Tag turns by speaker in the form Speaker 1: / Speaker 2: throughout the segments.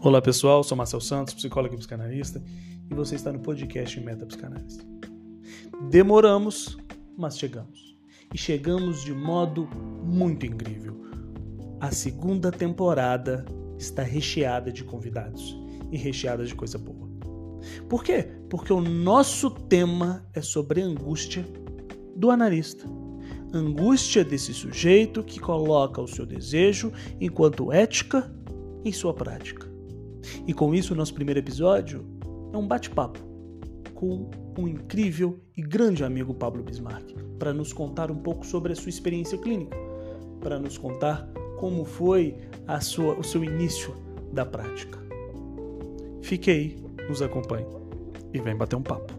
Speaker 1: Olá pessoal, sou Marcel Santos, psicólogo e psicanalista, e você está no podcast Meta Psicanálise. Demoramos, mas chegamos. E chegamos de modo muito incrível. A segunda temporada está recheada de convidados e recheada de coisa boa. Por quê? Porque o nosso tema é sobre a angústia do analista. Angústia desse sujeito que coloca o seu desejo enquanto ética em sua prática. E com isso, o nosso primeiro episódio é um bate-papo com um incrível e grande amigo Pablo Bismarck, para nos contar um pouco sobre a sua experiência clínica, para nos contar como foi a sua, o seu início da prática. Fique aí, nos acompanhe e vem bater um papo.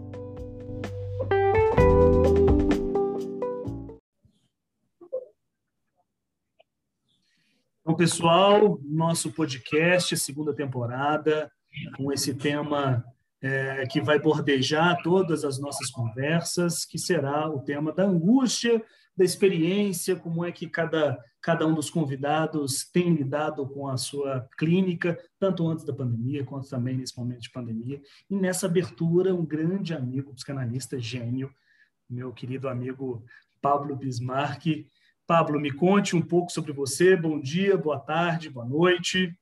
Speaker 1: Pessoal, nosso podcast, segunda temporada, com esse tema é, que vai bordejar todas as nossas conversas, que será o tema da angústia, da experiência, como é que cada, cada um dos convidados tem lidado com a sua clínica, tanto antes da pandemia, quanto também nesse momento de pandemia. E nessa abertura, um grande amigo, psicanalista gênio, meu querido amigo Pablo Bismarck, Pablo, me conte um pouco sobre você. Bom dia, boa tarde, boa noite.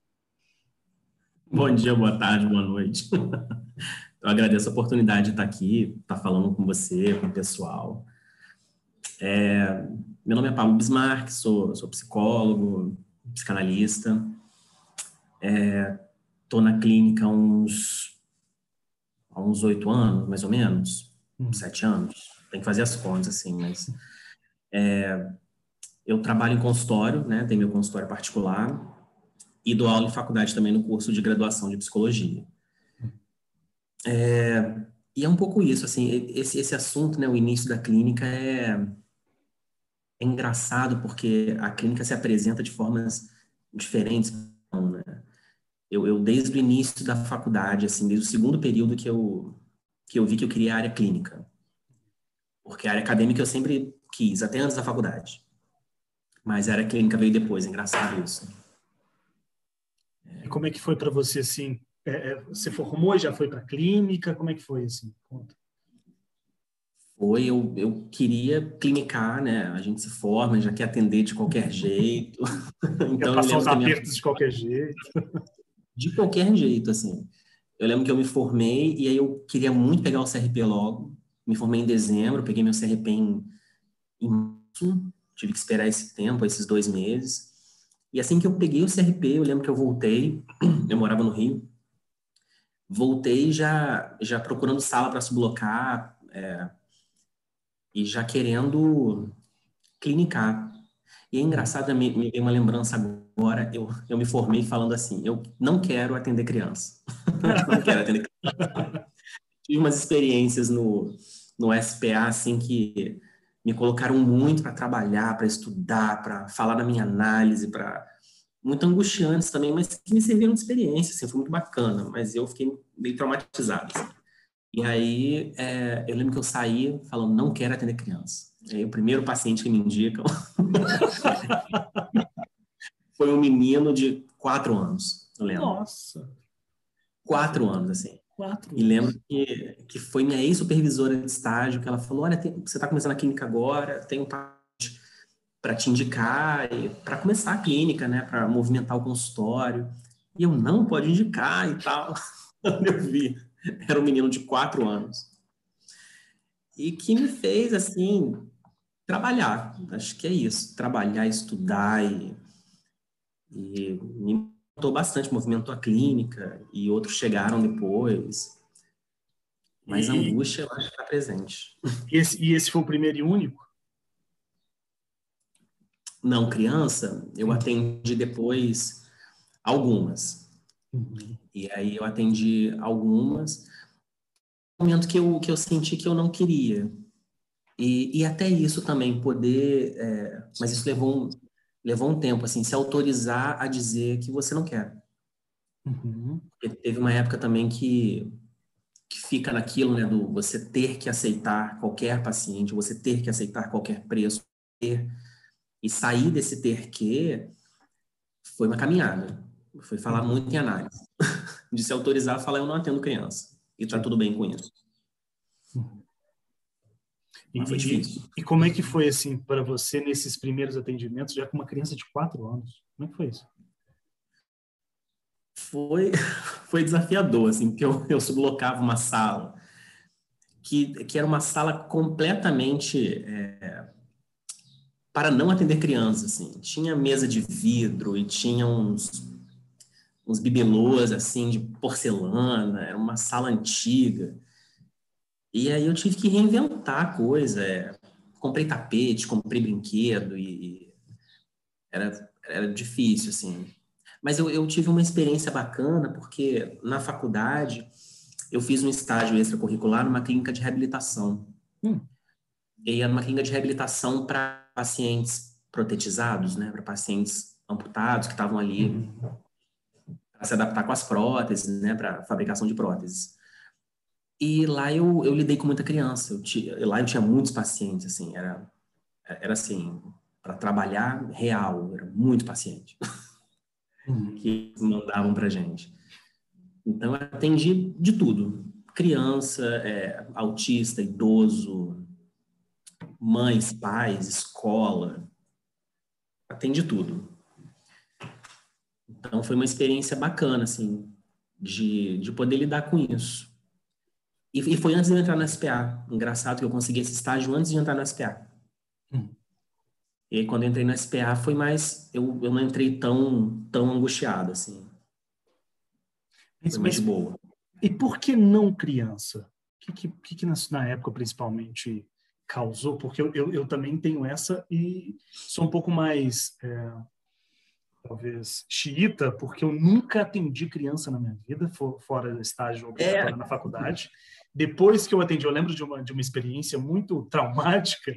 Speaker 2: Bom dia, boa tarde, boa noite. Eu agradeço a oportunidade de estar aqui, estar falando com você, com o pessoal. É, meu nome é Pablo Bismarck, sou, sou psicólogo, psicanalista. Estou é, na clínica há uns há uns oito anos, mais ou menos, hum. sete anos. Tem que fazer as contas, assim, mas é, eu trabalho em consultório, né? Tenho meu consultório particular e dou aula em faculdade também no curso de graduação de psicologia. É, e é um pouco isso, assim, esse, esse assunto, né? O início da clínica é, é engraçado porque a clínica se apresenta de formas diferentes, né? Eu, eu, desde o início da faculdade, assim, desde o segundo período que eu, que eu vi que eu queria a área clínica. Porque a área acadêmica eu sempre quis, até antes da faculdade. Mas era clínica veio depois, engraçado isso.
Speaker 1: E como é que foi para você assim? É, é, você formou e já foi para clínica? Como é que foi assim? Conta.
Speaker 2: Foi, eu, eu queria clinicar, né? A gente se forma, já quer atender de qualquer jeito.
Speaker 1: então, quer passar os apertos minha... de qualquer jeito.
Speaker 2: De qualquer jeito, assim. Eu lembro que eu me formei e aí eu queria muito pegar o CRP logo. Me formei em dezembro, peguei meu CRP em, em março tive que esperar esse tempo, esses dois meses. E assim que eu peguei o CRP, eu lembro que eu voltei, eu morava no Rio, voltei já já procurando sala para sublocar é, e já querendo clinicar. E é engraçado, me, me veio uma lembrança agora, eu, eu me formei falando assim, eu não quero atender criança. não quero atender criança. Tive umas experiências no, no SPA, assim, que me colocaram muito para trabalhar, para estudar, para falar da minha análise, para muito angustiantes também, mas que me serviram de experiência, assim, foi muito bacana, mas eu fiquei meio traumatizado. Assim. E aí, é, eu lembro que eu saí falando, não quero atender criança. aí, o primeiro paciente que me indicam foi um menino de quatro anos, eu lembro.
Speaker 1: Nossa!
Speaker 2: Quatro anos, assim.
Speaker 1: Quatro.
Speaker 2: E lembro que, que foi minha ex-supervisora de estágio que ela falou: Olha, tem, você está começando a clínica agora, tem um para te indicar, para começar a clínica, né, para movimentar o consultório. E eu não pode indicar e tal. eu vi, era um menino de quatro anos. E que me fez, assim, trabalhar. Acho que é isso, trabalhar, estudar e, e me movimentou bastante, movimentou a clínica e outros chegaram depois. Mas e... a angústia, eu acho que está presente.
Speaker 1: E esse, e esse foi o primeiro e único?
Speaker 2: Não, criança, eu atendi depois algumas. Uhum. E aí eu atendi algumas. No momento que eu, que eu senti que eu não queria. E, e até isso também, poder. É, mas isso levou um, levou um tempo, assim, se autorizar a dizer que você não quer. Uhum. Teve uma época também que, que fica naquilo, né, do você ter que aceitar qualquer paciente, você ter que aceitar qualquer preço, ter, e sair desse ter que foi uma caminhada. Foi falar uhum. muito em análise. De se autorizar a falar, eu não atendo criança. E tá tudo bem com isso.
Speaker 1: E, foi difícil. E, e, como é que foi, assim, para você nesses primeiros atendimentos, já com uma criança de quatro anos? Como é que foi isso?
Speaker 2: Foi, foi desafiador, assim, porque eu, eu sublocava uma sala que, que era uma sala completamente é, para não atender crianças, assim. Tinha mesa de vidro e tinha uns, uns bibelôs, assim, de porcelana, era uma sala antiga. E aí eu tive que reinventar a coisa. É, comprei tapete, comprei brinquedo e era, era difícil, assim. Mas eu, eu tive uma experiência bacana, porque na faculdade eu fiz um estágio extracurricular numa clínica de reabilitação. Hum. E era uma clínica de reabilitação para pacientes protetizados, né, para pacientes amputados que estavam ali uhum. para se adaptar com as próteses, né, para fabricação de próteses. E lá eu, eu lidei com muita criança. Eu tinha, lá eu tinha muitos pacientes, assim, era era assim para trabalhar real, era muito paciente uhum. que mandavam para gente. Então eu atendi de tudo: criança, é, autista, idoso, mães, pais, escola, atende tudo. Então foi uma experiência bacana, assim, de, de poder lidar com isso. E, e foi antes de eu entrar no SPA. Engraçado que eu consegui esse estágio antes de entrar no SPA. Hum. E aí, quando eu entrei no SPA, foi mais. Eu, eu não entrei tão, tão angustiado, assim.
Speaker 1: Mas, foi mais mas, boa. E por que não criança? O que, que, que, na época, principalmente, causou, porque eu, eu, eu, também tenho essa e sou um pouco mais, é, talvez, xiita, porque eu nunca atendi criança na minha vida, for, fora do estágio é. na faculdade. Depois que eu atendi, eu lembro de uma, de uma experiência muito traumática,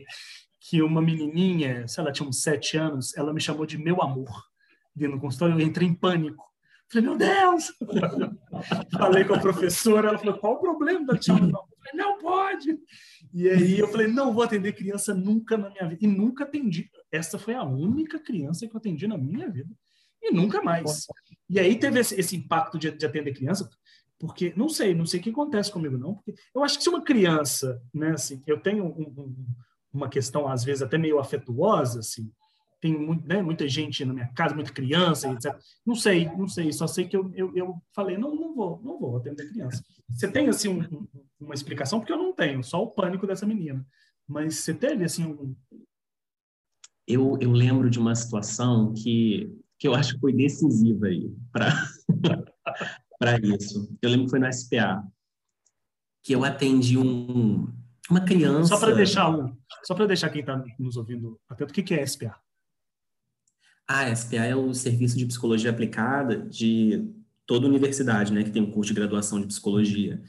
Speaker 1: que uma menininha, sei lá, tinha uns sete anos, ela me chamou de meu amor dentro do consultório, eu entrei em pânico. Falei, meu Deus! Falei com a professora, ela falou, qual o problema da tia? Não, falei, não pode! E aí eu falei, não vou atender criança nunca na minha vida. E nunca atendi. Essa foi a única criança que eu atendi na minha vida. E nunca mais. E aí teve esse, esse impacto de, de, atender criança, porque não sei, não sei o que acontece comigo, não. Porque eu acho que se uma criança, né, assim, eu tenho um, um, uma questão, às vezes, até meio afetuosa, assim, tem muito, né, muita gente na minha casa, muita criança, etc. Não sei, não sei, só sei que eu, eu, eu falei, não, não vou, não vou atender criança. Você tem, assim, um, uma explicação? Porque eu não tenho, só o pânico dessa menina. Mas você teve, assim.
Speaker 2: Eu, eu lembro de uma situação que, que eu acho que foi decisiva aí para isso. Eu lembro que foi no SPA, que eu atendi um, uma criança...
Speaker 1: Só para deixar, só para deixar quem está nos ouvindo atento, o que, que é SPA?
Speaker 2: A SPA é o Serviço de Psicologia Aplicada de toda a universidade, né, que tem um curso de graduação de psicologia.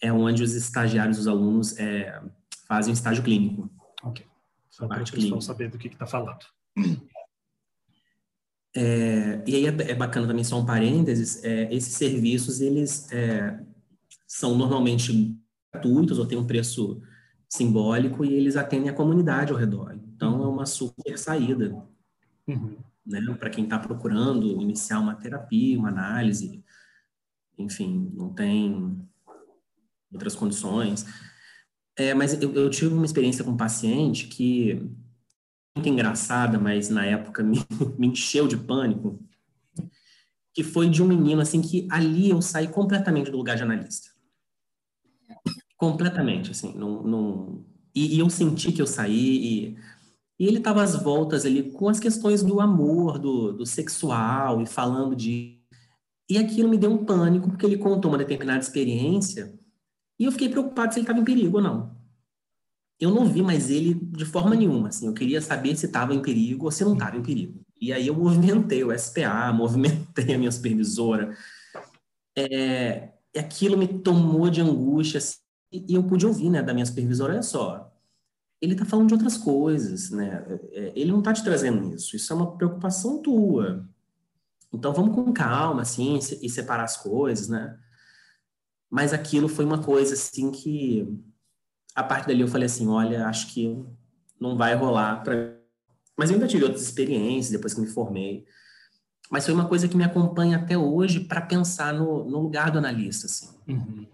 Speaker 2: É onde os estagiários, os alunos, é, fazem um estágio clínico.
Speaker 1: Ok. Só para o pessoal saber do que está falando.
Speaker 2: É, e aí é, é, bacana também, só um parênteses, é, esses serviços, eles é, são normalmente gratuitos ou têm um preço simbólico e eles atendem a comunidade ao redor. Então, é uma super saída uhum. né? Para quem está procurando iniciar uma terapia, uma análise, enfim, não tem outras condições. É, mas eu, eu, tive uma experiência com um paciente que muito engraçada, mas na época me, me encheu de pânico, que foi de um menino assim que ali eu saí completamente do lugar de analista, completamente assim, não, e, e eu senti que eu saí e e ele estava às voltas ali com as questões do amor, do, do sexual e falando de. E aquilo me deu um pânico, porque ele contou uma determinada experiência e eu fiquei preocupado se ele estava em perigo ou não. Eu não vi mais ele de forma nenhuma. Assim, eu queria saber se estava em perigo ou se não estava em perigo. E aí eu movimentei o SPA, movimentei a minha supervisora. É, aquilo me tomou de angústia. Assim, e eu pude ouvir né, da minha supervisora: olha só, ele está falando de outras coisas, né? É, ele não está te trazendo isso. Isso é uma preocupação tua. Então vamos com calma, assim, e separar as coisas, né? Mas aquilo foi uma coisa assim que a partir dali eu falei assim, olha, acho que não vai rolar para. Mas eu ainda tive outras experiências depois que me formei. mas foi uma coisa que me acompanha até hoje para pensar no, no, lugar do analista, assim. Uhum.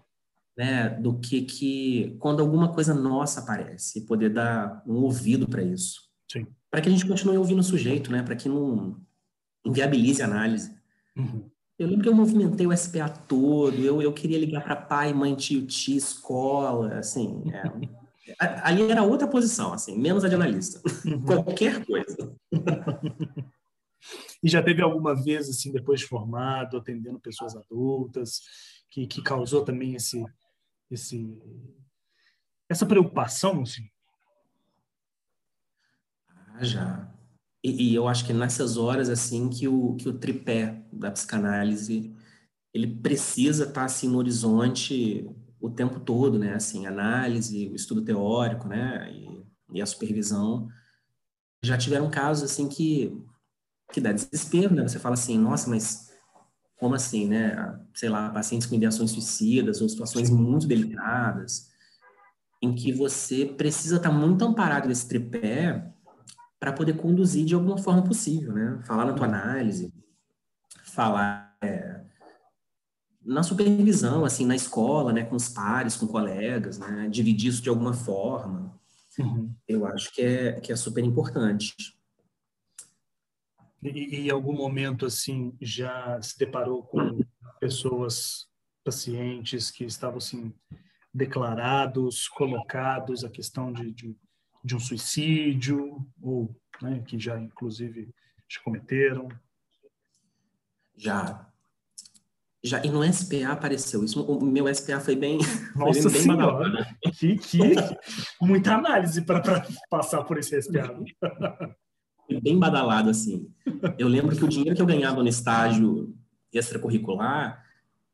Speaker 2: Né, do que que quando alguma coisa nossa aparece, poder dar um ouvido para isso. Para que a gente continue ouvindo o sujeito, né, para que não inviabilize a análise. Uhum. Eu lembro que eu movimentei o SPA todo, eu, eu queria ligar para pai, mãe, tio, tia, escola, assim. É, ali era outra posição, assim, menos a de analista. Uhum. Qualquer coisa.
Speaker 1: E já teve alguma vez, assim, depois de formado, atendendo pessoas adultas, que, que causou também esse, esse, essa preocupação, assim?
Speaker 2: Ah, já. E, e, eu acho que nessas horas, assim, que o, que o tripé da psicanálise, ele precisa estar, assim, no horizonte o tempo todo, né? Assim, análise, o estudo teórico, né? E, e a supervisão. Já tiveram casos, assim, que que dá desespero, né? Você fala assim, nossa, mas como assim, né? Sei lá, pacientes com ideações suicidas ou situações muito delicadas, em que você precisa estar muito amparado nesse tripé para poder conduzir de alguma forma possível, né? Falar na tua análise, falar é, na supervisão, assim, na escola, né? Com os pares, com colegas, né? Dividir isso de alguma forma. Uhum. Eu acho que é, que é super importante.
Speaker 1: E, em algum momento assim já se deparou com pessoas, pacientes que estavam assim declarados, colocados a questão de, de, de um suicídio ou né, que já inclusive já cometeram?
Speaker 2: Já, já, e no SPA apareceu isso. O meu SPA foi bem.
Speaker 1: Nossa foi bem, senhora! que, que, muita análise para passar por esse SPA.
Speaker 2: bem badalado, assim. Eu lembro que o dinheiro que eu ganhava no estágio extracurricular,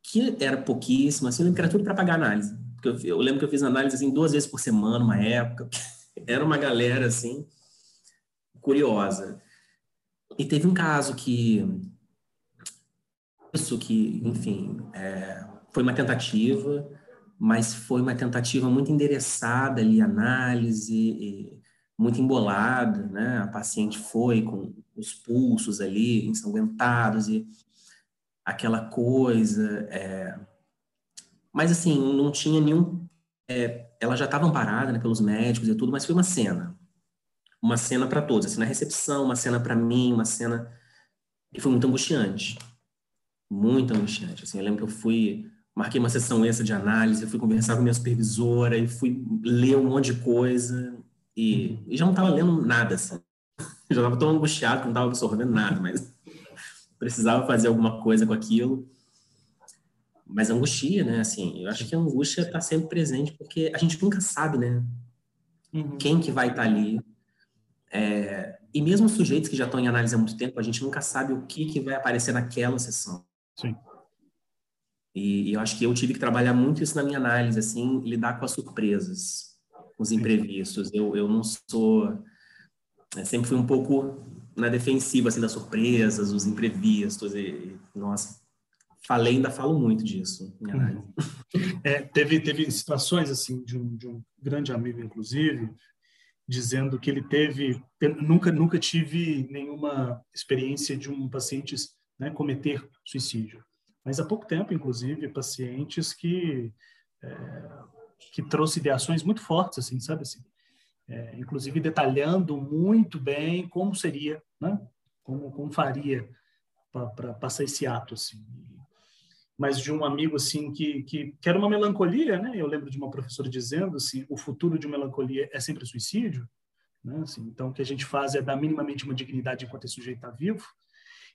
Speaker 2: que era pouquíssimo, assim, eu lembro que era tudo para pagar análise. Porque eu, eu, lembro que eu fiz análise, assim, duas vezes por semana, uma época. Era uma galera, assim, curiosa. E teve um caso que... Isso que, enfim, é, foi uma tentativa, mas foi uma tentativa muito endereçada ali, análise, muito embolada, né? A paciente foi com os pulsos ali ensanguentados e aquela coisa. É... Mas assim, não tinha nenhum. É... Ela já estava amparada né, pelos médicos e tudo, mas foi uma cena. Uma cena para todos, assim, na recepção, uma cena para mim, uma cena. E foi muito angustiante. Muito angustiante. Assim, eu lembro que eu fui marquei uma sessão extra de análise, fui conversar com minha supervisora e fui ler um monte de coisa. E, e já não estava lendo nada, assim. Já estava tão angustiado que não estava absorvendo nada, mas precisava fazer alguma coisa com aquilo. Mas angustia, né? Assim, eu acho que a angústia está sempre presente porque a gente nunca sabe, né? Uhum. Quem que vai estar tá ali. É, e mesmo sujeitos que já estão em análise há muito tempo, a gente nunca sabe o que, que vai aparecer naquela sessão.
Speaker 1: Sim.
Speaker 2: E, e eu acho que eu tive que trabalhar muito isso na minha análise, assim, lidar com as surpresas os imprevistos. Eu, eu não sou. Eu sempre fui um pouco na defensiva assim, das surpresas, os imprevistos. E, nossa, falei, ainda falo muito disso.
Speaker 1: Uhum. É, teve, teve situações assim de um, de um grande amigo, inclusive, dizendo que ele teve. Nunca, nunca tive nenhuma experiência de um paciente né, cometer suicídio. Mas há pouco tempo, inclusive, pacientes que é, que trouxe ideações muito fortes, assim, sabe assim? É, inclusive detalhando muito bem como seria, né? Como, como faria para passar esse ato, assim. Mas de um amigo, assim, que, que, que era uma melancolia, né? Eu lembro de uma professora dizendo, assim, o futuro de melancolia é sempre suicídio, né? Assim, então, o que a gente faz é dar minimamente uma dignidade enquanto esse sujeito está vivo.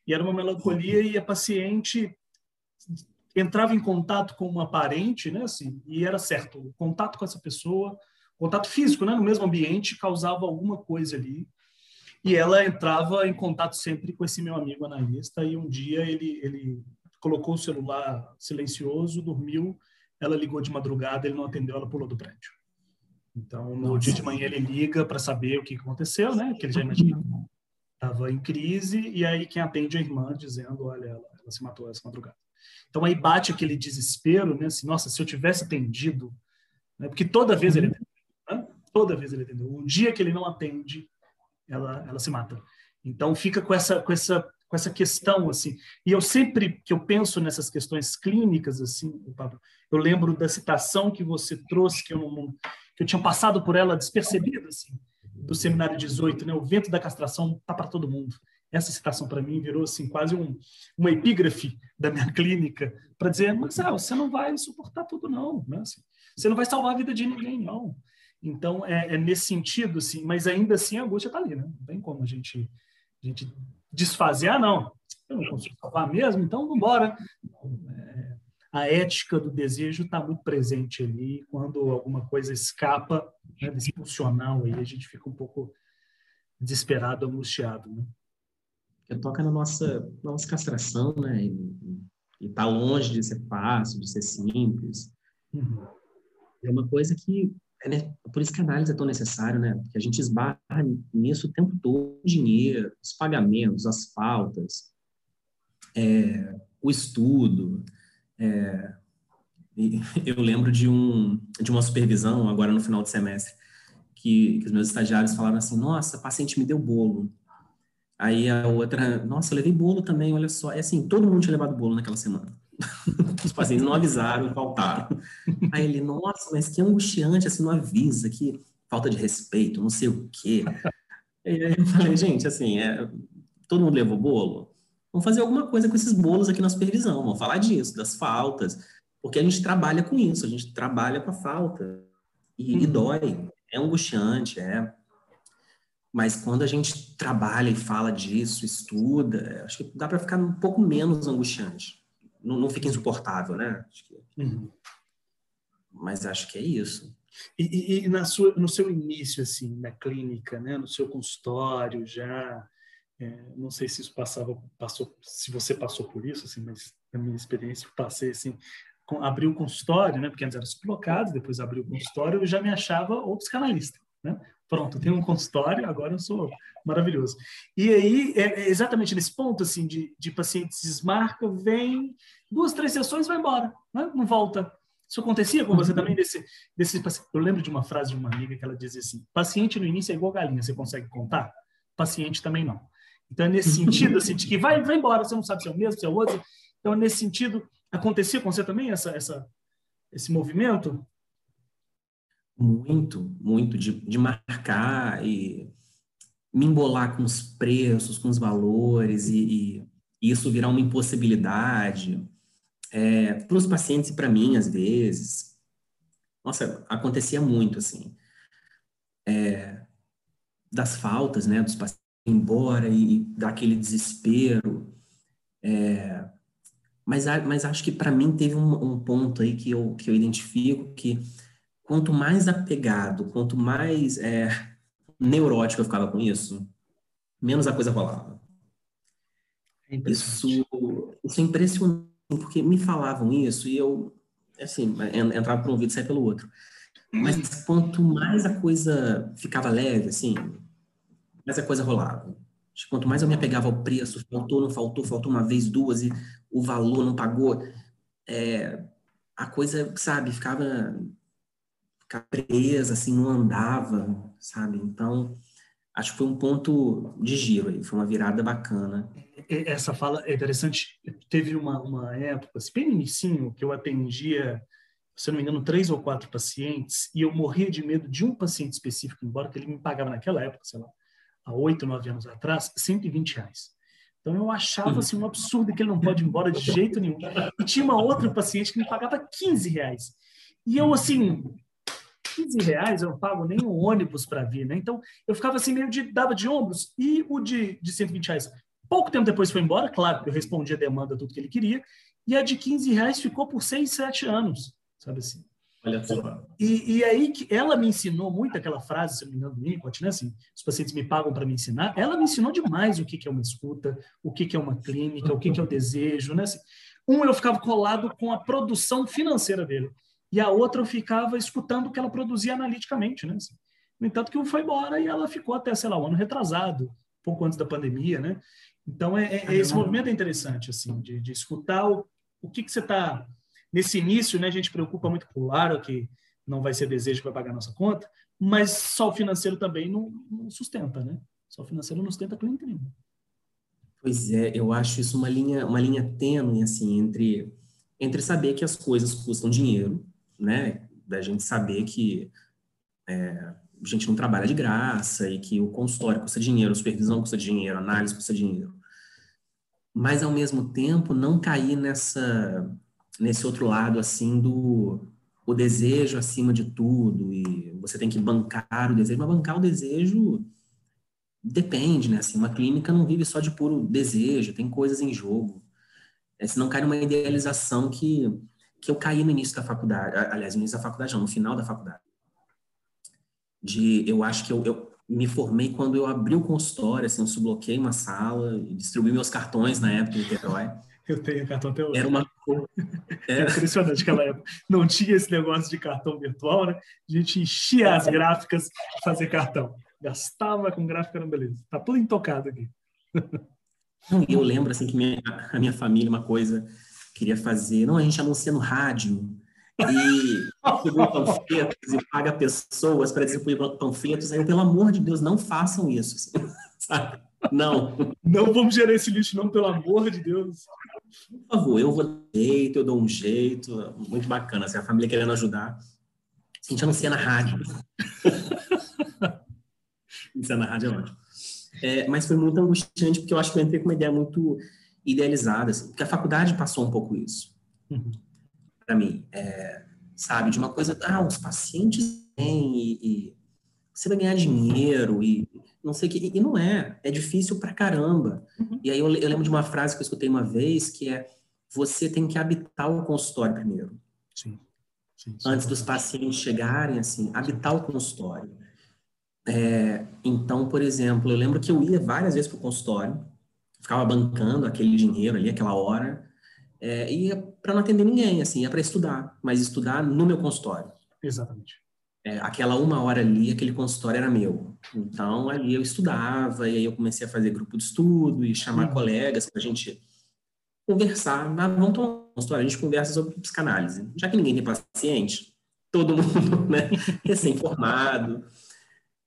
Speaker 1: E era uma melancolia e a paciente entrava em contato com uma parente, né, assim, e era certo, o contato com essa pessoa, contato físico, né, no mesmo ambiente, causava alguma coisa ali. E ela entrava em contato sempre com esse meu amigo analista, e um dia ele, ele colocou o celular silencioso, dormiu, ela ligou de madrugada, ele não atendeu, ela pulou do prédio. Então, no Nossa. dia de manhã ele liga para saber o que aconteceu, né? Que ele já imagina estava em crise e aí quem atende é a irmã dizendo, olha, ela, ela se matou essa madrugada. Então aí bate aquele desespero, né? Assim, nossa, se eu tivesse atendido, né? porque toda vez ele atendeu, né? toda vez ele atendeu. O dia que ele não atende, ela, ela se mata. Então fica com essa, com essa, com essa questão assim. E eu sempre que eu penso nessas questões clínicas assim, Pablo, eu lembro da citação que você trouxe que eu não, que eu tinha passado por ela despercebida assim, do seminário 18, né? O vento da castração tá para todo mundo. Essa citação para mim virou assim quase um, uma epígrafe da minha clínica para dizer, mas ah, você não vai suportar tudo não, né? Assim, você não vai salvar a vida de ninguém não. Então é, é nesse sentido assim, mas ainda assim a angústia está ali, né? Não tem como a gente a gente desfazer, ah, não, eu não consigo salvar mesmo, então vamos embora. É, a ética do desejo está muito presente ali. Quando alguma coisa escapa né, desse funcional aí, a gente fica um pouco desesperado, angustiado. Né?
Speaker 2: Que toca na nossa, nossa castração, né? E está longe de ser fácil, de ser simples. Uhum. É uma coisa que é, por isso que a análise é tão necessária, né? Porque a gente esbarra nisso o tempo todo, o dinheiro, os pagamentos, as faltas, é, o estudo. É, eu lembro de, um, de uma supervisão, agora no final do semestre, que, que os meus estagiários falaram assim, nossa, paciente me deu bolo. Aí a outra, nossa, eu levei bolo também, olha só. É assim, todo mundo tinha levado bolo naquela semana. Os pacientes não avisaram, faltaram. Aí ele, nossa, mas que angustiante, assim, não avisa, que falta de respeito, não sei o quê. Aí eu falei, gente, assim, é, todo mundo levou bolo? Vamos fazer alguma coisa com esses bolos aqui na supervisão, vamos falar disso, das faltas, porque a gente trabalha com isso, a gente trabalha com a falta. E, e uhum. dói, é angustiante, é. Mas quando a gente trabalha e fala disso, estuda, acho que dá para ficar um pouco menos angustiante não, não fica insuportável, né? Acho que, uhum. Mas acho que é isso.
Speaker 1: E, e, e, na sua, no seu início, assim, na clínica, né, no seu consultório, já, é, não sei se isso passava, passou, se você passou por isso, assim, mas na minha experiência eu passei assim, com, abri o consultório, né, porque antes era sublocado, depois abri o consultório, eu já me achava o psicanalista, né? Pronto, tenho um consultório, agora eu sou maravilhoso. E aí, é, é exatamente nesse ponto, assim, de, de pacientes desmarca, vem duas, três sessões vai embora, né? não volta. Isso acontecia com você também desse, desse Eu lembro de uma frase de uma amiga que ela dizia assim: paciente no início é igual galinha, você consegue contar? Paciente também não. Então, é nesse sentido, assim, de que vai, vai embora, você não sabe se é o mesmo, se é o outro. Então, nesse sentido, acontecia com você também essa, essa, esse movimento?
Speaker 2: Muito, muito de, de marcar e me embolar com os preços, com os valores e, e isso virar uma impossibilidade é, para os pacientes e para mim às vezes. Nossa, acontecia muito assim. É, das faltas, né, dos pacientes embora e, e daquele desespero. É, mas, mas acho que para mim teve um, um ponto aí que eu, que eu identifico que quanto mais apegado, quanto mais é, neurótico eu ficava com isso, menos a coisa rolava. É isso, isso é impressionante, porque me falavam isso e eu, assim, entrava por um ouvido e saia pelo outro. Mas quanto mais a coisa ficava leve, assim, mais a coisa rolava. Quanto mais eu me apegava ao preço, faltou, não faltou, faltou uma vez, duas, e o valor não pagou, é, a coisa, sabe, ficava ficar presa, assim, não andava, sabe? Então, acho que foi um ponto de giro aí, foi uma virada bacana.
Speaker 1: Essa fala é interessante. Teve uma, uma época, assim, bem início, que eu atendia, se não me engano, três ou quatro pacientes, e eu morria de medo de um paciente específico, embora que ele me pagava naquela época, sei lá, há oito, nove anos atrás, 120 reais. Então eu achava assim, um absurdo que ele não pode ir embora de jeito nenhum. E tinha uma outra paciente que me pagava 15 reais. E eu, assim, 15 reais eu não pago nem um ônibus para vir, né? Então eu ficava assim meio de dava de ombros e o de, de 120 reais. Pouco tempo depois foi embora, claro, eu respondi a demanda, tudo que ele queria, e a de 15 reais ficou por 6, 7 anos, sabe assim?
Speaker 2: Olha só.
Speaker 1: E, e aí que ela me ensinou muito aquela frase, se não me engano, do Winnicott, né? Assim, os pacientes me pagam para me ensinar. Ela me ensinou demais o que, que é uma escuta, o que, que é uma clínica, o que, que é o desejo, né? Assim, um, eu ficava colado com a produção financeira dele e a outra eu ficava escutando o que ela produzia analiticamente, né? Assim. No entanto, que um foi embora e ela ficou até, sei lá, um ano retrasado, pouco antes da pandemia, né? Então, é, é esse movimento é interessante, assim, de, de escutar o, o que, que você está... Nesse início, né, a gente preocupa muito, claro, que não vai ser desejo que vai pagar a nossa conta, mas só o financeiro também não, não sustenta, né? Só o financeiro não sustenta clínica nenhuma.
Speaker 2: Pois é, eu acho isso uma linha, uma linha tênue, assim, entre, entre saber que as coisas custam dinheiro, né? Da gente saber que é, a gente não trabalha de graça e que o consultório custa dinheiro, a supervisão custa dinheiro, a análise custa dinheiro. Mas, ao mesmo tempo, não cair nessa, nesse outro lado, assim, do o desejo acima de tudo e você tem que bancar o desejo, mas bancar o desejo depende, né? Assim, uma clínica não vive só de puro desejo, tem coisas em jogo. É, se não cai numa idealização que, que eu caí no início da faculdade, aliás, no início da faculdade, não, no final da faculdade. De, eu acho que eu, eu me formei quando eu abri o consultório, assim, eu subloquei uma sala, distribuí meus cartões na época em Niterói.
Speaker 1: Eu tenho cartão até hoje.
Speaker 2: Era uma
Speaker 1: Era... É impressionante aquela época. Não tinha esse negócio de cartão virtual, né? A gente enchia as gráficas para fazer cartão. Gastava com gráfica, era beleza. Tá tudo intocado aqui.
Speaker 2: Eu lembro, assim, que minha, a minha família, uma coisa, queria fazer. Não, a gente anuncia no rádio e distribui panfletos e paga pessoas para distribuir panfletos. Aí eu, pelo amor de Deus, não façam isso. Assim, sabe? Não.
Speaker 1: Não vamos gerar esse lixo, não, pelo amor de Deus.
Speaker 2: Por favor, eu vou dar jeito, eu dou um jeito. Muito bacana, assim, a família querendo ajudar. A gente anuncia na rádio. Anunciar na rádio é ótimo. É, mas foi muito angustiante, porque eu acho que eu entrei com uma ideia muito idealizada, assim, porque a faculdade passou um pouco isso. Uhum. Para mim, é, sabe, de uma coisa, ah, os pacientes têm e, e você vai ganhar dinheiro e não sei o que. E não é. É difícil pra caramba. Uhum. E aí eu, eu, lembro de uma frase que eu escutei uma vez, que é você tem que habitar o consultório primeiro.
Speaker 1: Sim.
Speaker 2: sim, sim Antes dos pacientes chegarem, assim, habitar o consultório. É, então, por exemplo, eu lembro que eu ia várias vezes pro consultório, ficava bancando aquele dinheiro ali, aquela hora, é, ia para não atender ninguém, assim, ia para estudar, mas estudar no meu consultório.
Speaker 1: Exatamente
Speaker 2: é, aquela uma hora ali, aquele consultório era meu. Então, ali eu estudava, e aí eu comecei a fazer grupo de estudo e chamar uhum. colegas para a gente conversar. Ah, vamos tomar um consultório, a gente conversa sobre psicanálise. Já que ninguém tem paciente, todo mundo né, recém-formado.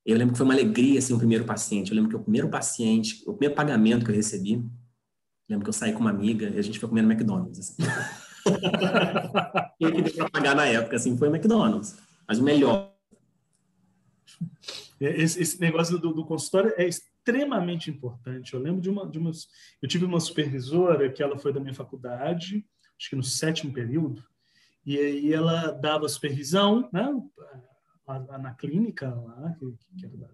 Speaker 2: Eu lembro que foi uma alegria, assim, o primeiro paciente. Eu lembro que o primeiro paciente, o primeiro pagamento que eu recebi, lembro que eu saí com uma amiga e a gente foi comer no McDonald's. Assim. e que deu para pagar na época, assim, foi o McDonald's mas o melhor.
Speaker 1: É, esse, esse negócio do, do, consultório é extremamente importante. Eu lembro de uma, de umas, eu tive uma supervisora que ela foi da minha faculdade, acho que no sétimo período, e aí ela dava supervisão, né, na clínica lá, que, que era da,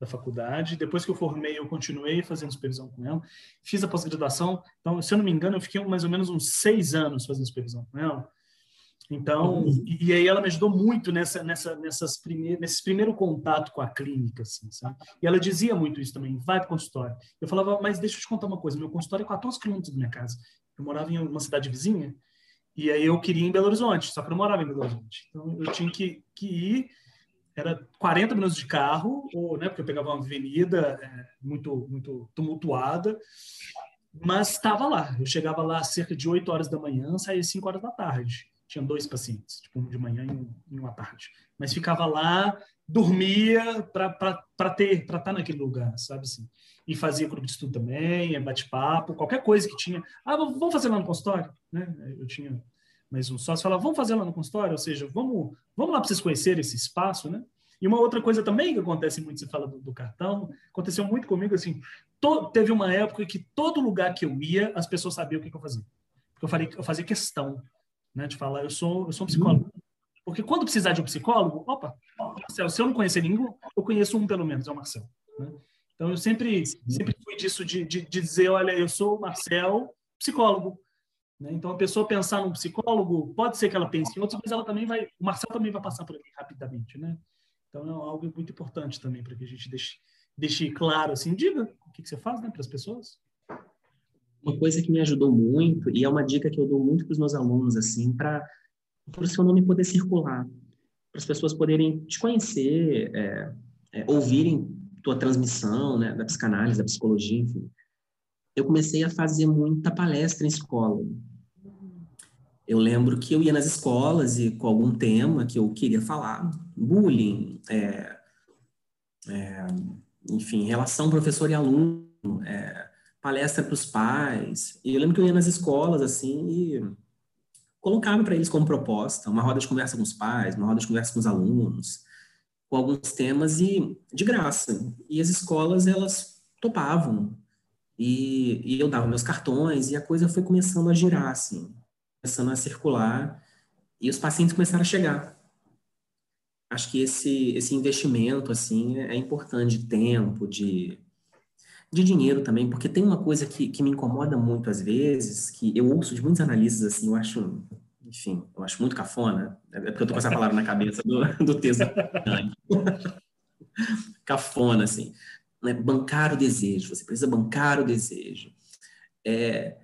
Speaker 1: da faculdade. Depois que eu formei, eu continuei fazendo supervisão com ela. Fiz a pós-graduação. Então, se eu não me engano, eu fiquei mais ou menos uns seis anos fazendo supervisão com ela. Então, uhum. e, e, aí ela me ajudou muito nessa, nessa, nessas primeiros, nesse primeiro contato com a clínica, assim, sabe? E ela dizia muito isso também, vai para o consultório. Eu falava, mas deixa eu te contar uma coisa, meu consultório é 14 quilômetros da minha casa. Eu morava em uma cidade vizinha, e aí eu queria ir em Belo Horizonte, só que eu não morava em Belo Horizonte. Então, eu tinha que, que ir, era 40 minutos de carro, ou, né, porque eu pegava uma avenida é, muito, muito tumultuada, mas estava lá. Eu chegava lá cerca de 8 horas da manhã, saía 5 horas da tarde tinha dois pacientes, tipo um de manhã e, uma tarde. Mas ficava lá, dormia para ter, para estar tá naquele lugar, sabe assim. E fazia grupo de estudo também, é bate-papo, qualquer coisa que tinha. Ah, vamos fazer lá no consultório, né? Eu tinha mais um sócio, falava, vamos fazer lá no consultório, ou seja, vamos, vamos lá para vocês conhecerem esse espaço, né? E uma outra coisa também que acontece muito, você fala do, do cartão, aconteceu muito comigo, assim, to, teve uma época que todo lugar que eu ia, as pessoas sabiam o que, que eu fazia. Porque eu, falei, eu fazia questão né, de falar, eu sou, eu sou um psicólogo. Porque quando precisar de um psicólogo, opa, Marcelo, se eu não conhecer nenhum, eu conheço um pelo menos, é o Marcelo. Né? Então eu sempre, sempre fui disso, de, de, de, dizer, olha, eu sou o Marcel, psicólogo. Né? Então a pessoa pensar num psicólogo, pode ser que ela pense em outros, mas ela também vai, o Marcel também vai passar por aqui rapidamente, né? Então é algo muito importante também para que a gente deixe, deixe claro, assim, diga o que, que você faz né, para as pessoas.
Speaker 2: Uma coisa que me ajudou muito, e é uma dica que eu dou muito para os meus alunos, assim, para o seu nome poder circular, para as pessoas poderem te conhecer, é, é, ouvirem tua transmissão, né, da psicanálise, da psicologia, enfim. Eu comecei a fazer muita palestra em escola. Eu lembro que eu ia nas escolas e com algum tema que eu queria falar, bullying, é, é enfim, relação professor e aluno, é, palestra para os pais. E eu lembro que eu ia nas escolas, assim, e colocava para eles como proposta uma roda de conversa com os pais, uma roda de conversa com os alunos, com alguns temas e de graça. E as escolas, elas topavam. E, e eu dava meus cartões e a coisa foi começando a girar, assim, começando a circular e os pacientes começaram a chegar. Acho que esse, esse investimento, assim, é, é importante de tempo, de de dinheiro também, porque tem uma coisa que, que me incomoda muito às vezes, que eu ouço de muitos analistas assim, eu acho, enfim, eu acho muito cafona, é porque eu tô com essa palavra na cabeça do, do texto. cafona, assim, né? bancar o desejo, você precisa bancar o desejo. É,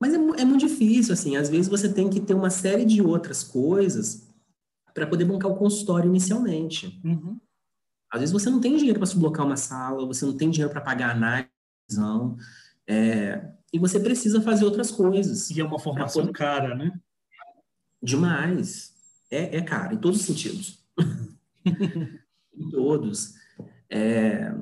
Speaker 2: mas é, é muito difícil, assim, às vezes você tem que ter uma série de outras coisas para poder bancar o consultório inicialmente. Uhum. Às vezes você não tem dinheiro para sublocar uma sala, você não tem dinheiro para pagar a análise, é, e você precisa fazer outras coisas.
Speaker 1: E é uma formação poder... cara, né?
Speaker 2: Demais. É, é cara, em todos os sentidos. em todos. É,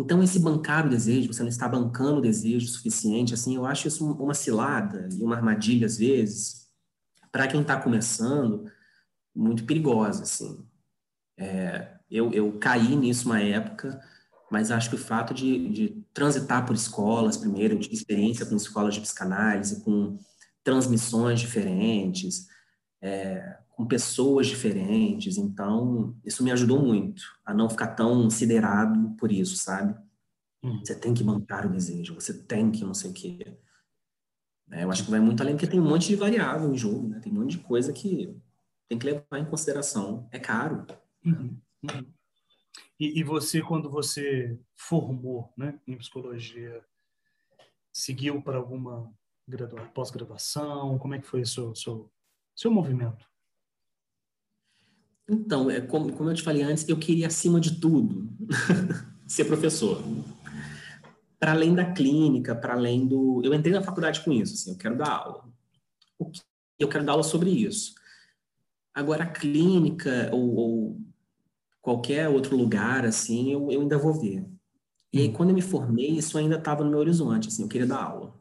Speaker 2: então, esse bancar o desejo, você não está bancando o desejo o suficiente, assim, eu acho isso uma cilada e uma armadilha, às vezes, para quem está começando, muito perigosa, assim. É, eu, eu caí nisso uma época, mas acho que o fato de, de transitar por escolas, primeiro, de experiência com escolas de psicanálise, com transmissões diferentes, é, com pessoas diferentes, então isso me ajudou muito a não ficar tão siderado por isso, sabe? Hum. Você tem que bancar o desejo, você tem que não sei o quê. É, eu acho que vai muito além, porque tem um monte de variável em jogo, né? Tem um monte de coisa que tem que levar em consideração. É caro.
Speaker 1: Uhum. E, e, você, quando você formou né, em psicologia, seguiu para alguma pós-graduação? Como é que foi o seu, seu, seu movimento?
Speaker 2: Então, é como, como eu te falei antes, eu queria, acima de tudo, ser professor. Para além da clínica, para além do... Eu entrei na faculdade com isso, assim, eu quero dar aula. Eu quero dar aula sobre isso. Agora, a clínica, ou, ou qualquer outro lugar, assim, eu, eu ainda vou ver. E aí, hum. quando eu me formei, isso ainda estava no meu horizonte, assim, eu queria dar aula.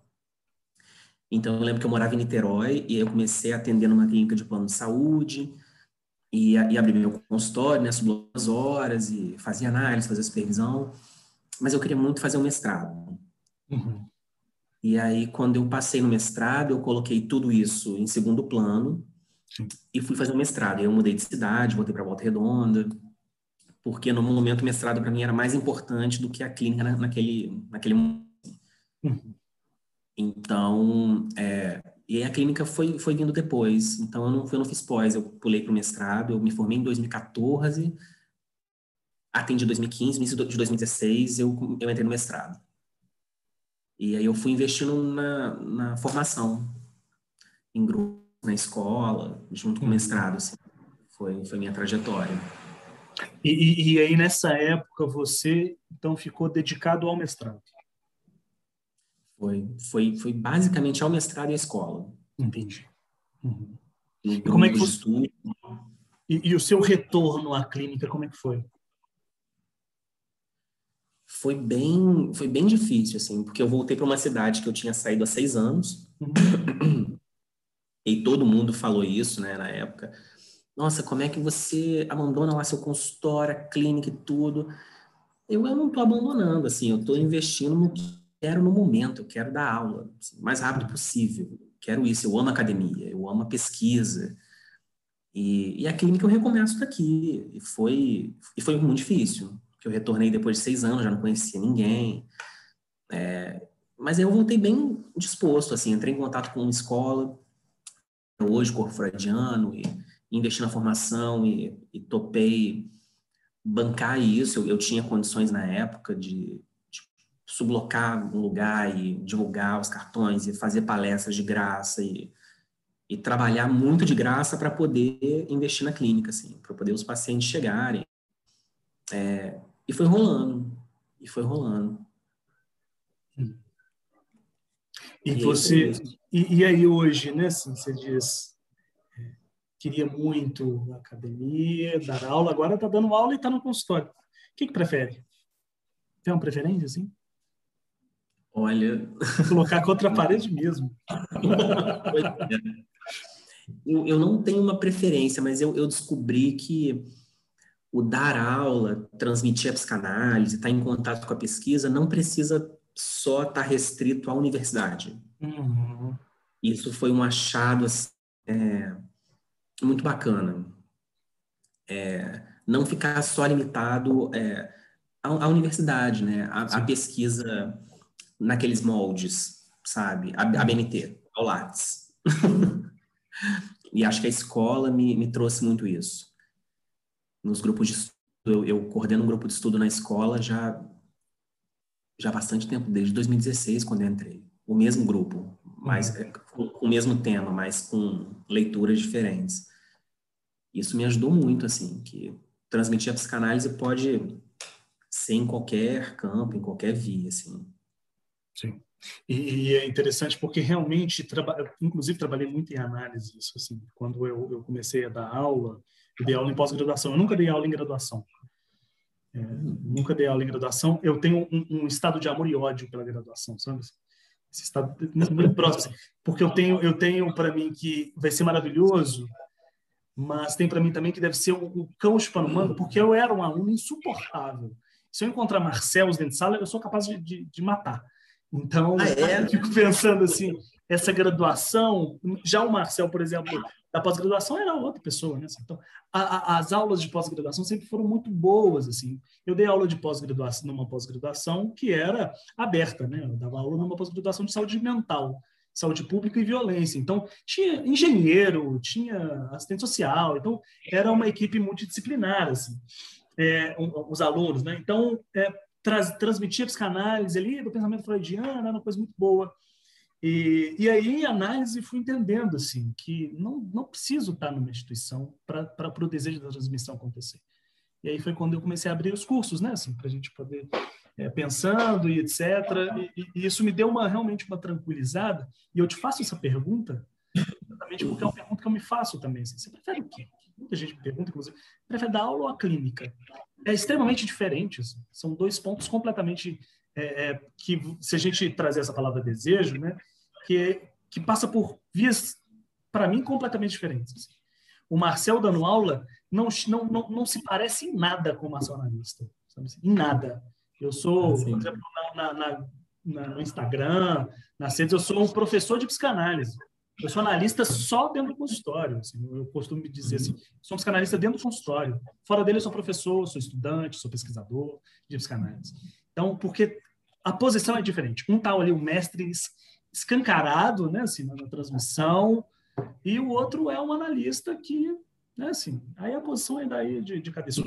Speaker 2: Então, eu lembro que eu morava em Niterói e eu comecei a atender numa clínica de plano de saúde e, e abri meu consultório, né, duas horas e fazia análise, fazia supervisão, mas eu queria muito fazer um mestrado. Uhum. E aí, quando eu passei no mestrado, eu coloquei tudo isso em segundo plano Sim. e fui fazer um mestrado. Eu mudei de cidade, voltei para Volta Redonda, porque no momento o mestrado para mim era mais importante do que a clínica naquele, naquele momento. Uhum. Então, é, e a clínica foi, foi vindo depois. Então, eu não, eu não fiz pós, eu pulei para o mestrado, eu me formei em 2014, atendi em 2015, início de 2016, eu, eu entrei no mestrado. E aí eu fui investindo na, na formação, em grupo, na escola, junto com o uhum. mestrado. Assim. Foi, foi minha trajetória.
Speaker 1: E, e, e, aí, nessa época, você então ficou dedicado ao mestrado?
Speaker 2: Foi, foi, foi basicamente ao mestrado e à escola.
Speaker 1: Entendi. Uhum. E como é que foi? E, e, o seu retorno à clínica, como é que foi?
Speaker 2: Foi bem, foi bem difícil, assim, porque eu voltei para uma cidade que eu tinha saído há seis anos. Uhum. E todo mundo falou isso, né, na época nossa, como é que você abandona lá seu consultório, a clínica e tudo? Eu, eu não estou abandonando, assim, eu estou investindo no que quero no momento, eu quero dar aula, assim, o mais rápido possível. Quero isso, eu amo academia, eu amo a pesquisa. E, e a clínica eu recomeço daqui. E foi, e foi muito difícil, porque eu retornei depois de seis anos, já não conhecia ninguém. É, mas eu voltei bem disposto, assim, entrei em contato com uma escola, hoje, corpo freudiano, e investi na formação e, e topei bancar isso. Eu, eu, tinha condições na época de, de sublocar um lugar e divulgar os cartões e fazer palestras de graça e, e trabalhar muito de graça para poder investir na clínica, assim, para poder os pacientes chegarem. É, e foi rolando, e foi rolando.
Speaker 1: E, e você, e, e, aí hoje, né, assim, você diz, queria muito academia, dar aula, agora está dando aula e está no consultório. O que, que prefere? Tem uma preferência, assim?
Speaker 2: Olha.
Speaker 1: Colocar contra a parede mesmo.
Speaker 2: eu, eu não tenho uma preferência, mas eu, eu descobri que o dar aula, transmitir a psicanálise, estar em contato com a pesquisa, não precisa só estar restrito à universidade. Uhum. Isso foi um achado assim, é, muito bacana. É, não ficar só limitado é, à, à, universidade, né? A, a, pesquisa naqueles moldes, sabe? A, a BNT, ao Lattes. e acho que a escola me, me trouxe muito isso. Nos grupos de estudo, eu, eu coordeno um grupo de estudo na escola já, já há bastante tempo, desde 2016, quando eu entrei. O mesmo grupo, mas uhum. com, com o mesmo tema, mas com leituras diferentes. Isso me ajudou muito, assim, que transmitir a psicanálise pode ser em qualquer campo, em qualquer via, assim.
Speaker 1: Sim. E, e, é interessante porque realmente, traba, inclusive trabalhei muito em análise isso, assim, quando eu, eu comecei a dar aula, eu dei aula em pós-graduação, eu nunca dei aula em graduação. É, nunca dei aula em graduação, eu tenho um, um, estado de amor e ódio pela graduação, sabe? Esse estado muito próximo, assim, porque eu tenho, eu tenho para mim que vai ser maravilhoso, mas tem para mim também que deve ser o, o cão chupando porque eu era um aluno insuportável. Se eu encontrar Marcelo dentro de sala, eu sou capaz de, de, de matar. Então, ah, é? eu fico pensando assim, essa graduação, já o Marcel, por exemplo, da pós-graduação era outra pessoa, né? Então, a, a, as aulas de pós-graduação sempre foram muito boas, assim. Eu dei aula de pós-graduação numa pós-graduação que era aberta, né? Eu dava aula numa pós-graduação de saúde mental, saúde pública e violência. Então, tinha engenheiro, tinha assistente social, então era uma equipe multidisciplinar, assim. É, os alunos, né? Então, é, trans, transmitia psicanálise ali do pensamento freudiano, era uma coisa muito boa. E, e aí, análise, fui entendendo assim que não, não preciso estar numa instituição para o desejo da transmissão acontecer. E aí foi quando eu comecei a abrir os cursos, né, assim, para a gente poder é, pensando e etc. E, e, isso me deu uma realmente uma tranquilizada. E eu te faço essa pergunta exatamente porque é uma pergunta que eu me faço também. Assim, você prefere o quê? Muita gente me pergunta, inclusive, prefere dar aula ou a clínica? É extremamente diferente. Assim. São dois pontos completamente é, é, que, se a gente trazer essa palavra desejo, né, que, que passa por vias, para mim, completamente diferentes. Assim. O Marcel dando aula não, não, não, não se parece em nada com o Marcel analista. Assim? Em nada. Eu sou, por exemplo, na, na, na, no Instagram, nas redes, eu sou um professor de psicanálise. Eu sou analista só dentro do consultório. Assim, eu costumo dizer assim, sou um dentro do consultório. Fora dele, eu sou professor, sou estudante, sou pesquisador de psicanálise. Então, porque a posição é diferente. Um tal ali, o mestre escancarado, né, assim, na, transmissão, e o outro é um analista que, né, assim, aí a posição é daí de, de cabeça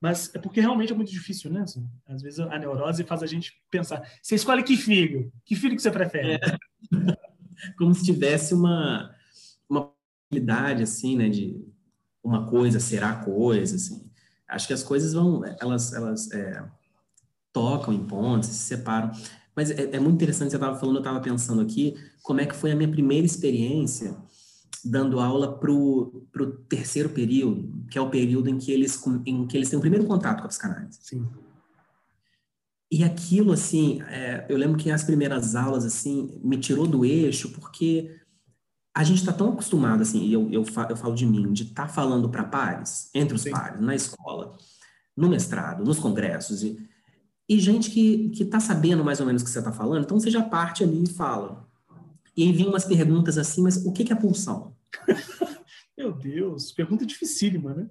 Speaker 1: Mas é porque realmente é muito difícil, né? Assim, às vezes a neurose faz a gente pensar. Você escolhe que filho? Que filho que você prefere? É.
Speaker 2: como se tivesse uma, uma possibilidade, assim, né, de uma coisa será coisa, assim. Acho que as coisas vão, elas, elas é, tocam em pontos, se separam. Mas é, é muito interessante, você estava falando, eu estava pensando aqui, como é que foi a minha primeira experiência dando aula para o terceiro período, que é o período em que eles, em que eles têm o primeiro contato com a psicanálise.
Speaker 1: Sim.
Speaker 2: E aquilo, assim, é, eu lembro que as primeiras aulas, assim, me tirou do eixo, porque a gente está tão acostumado, assim, e eu, eu, falo, eu falo de mim, de estar tá falando para pares, entre os Sim. pares, na escola, no mestrado, nos congressos, e, e gente que está sabendo mais ou menos o que você está falando, então você já parte ali e fala. E aí vem umas perguntas assim, mas o que, que é pulsão?
Speaker 1: Meu Deus, pergunta dificílima, né?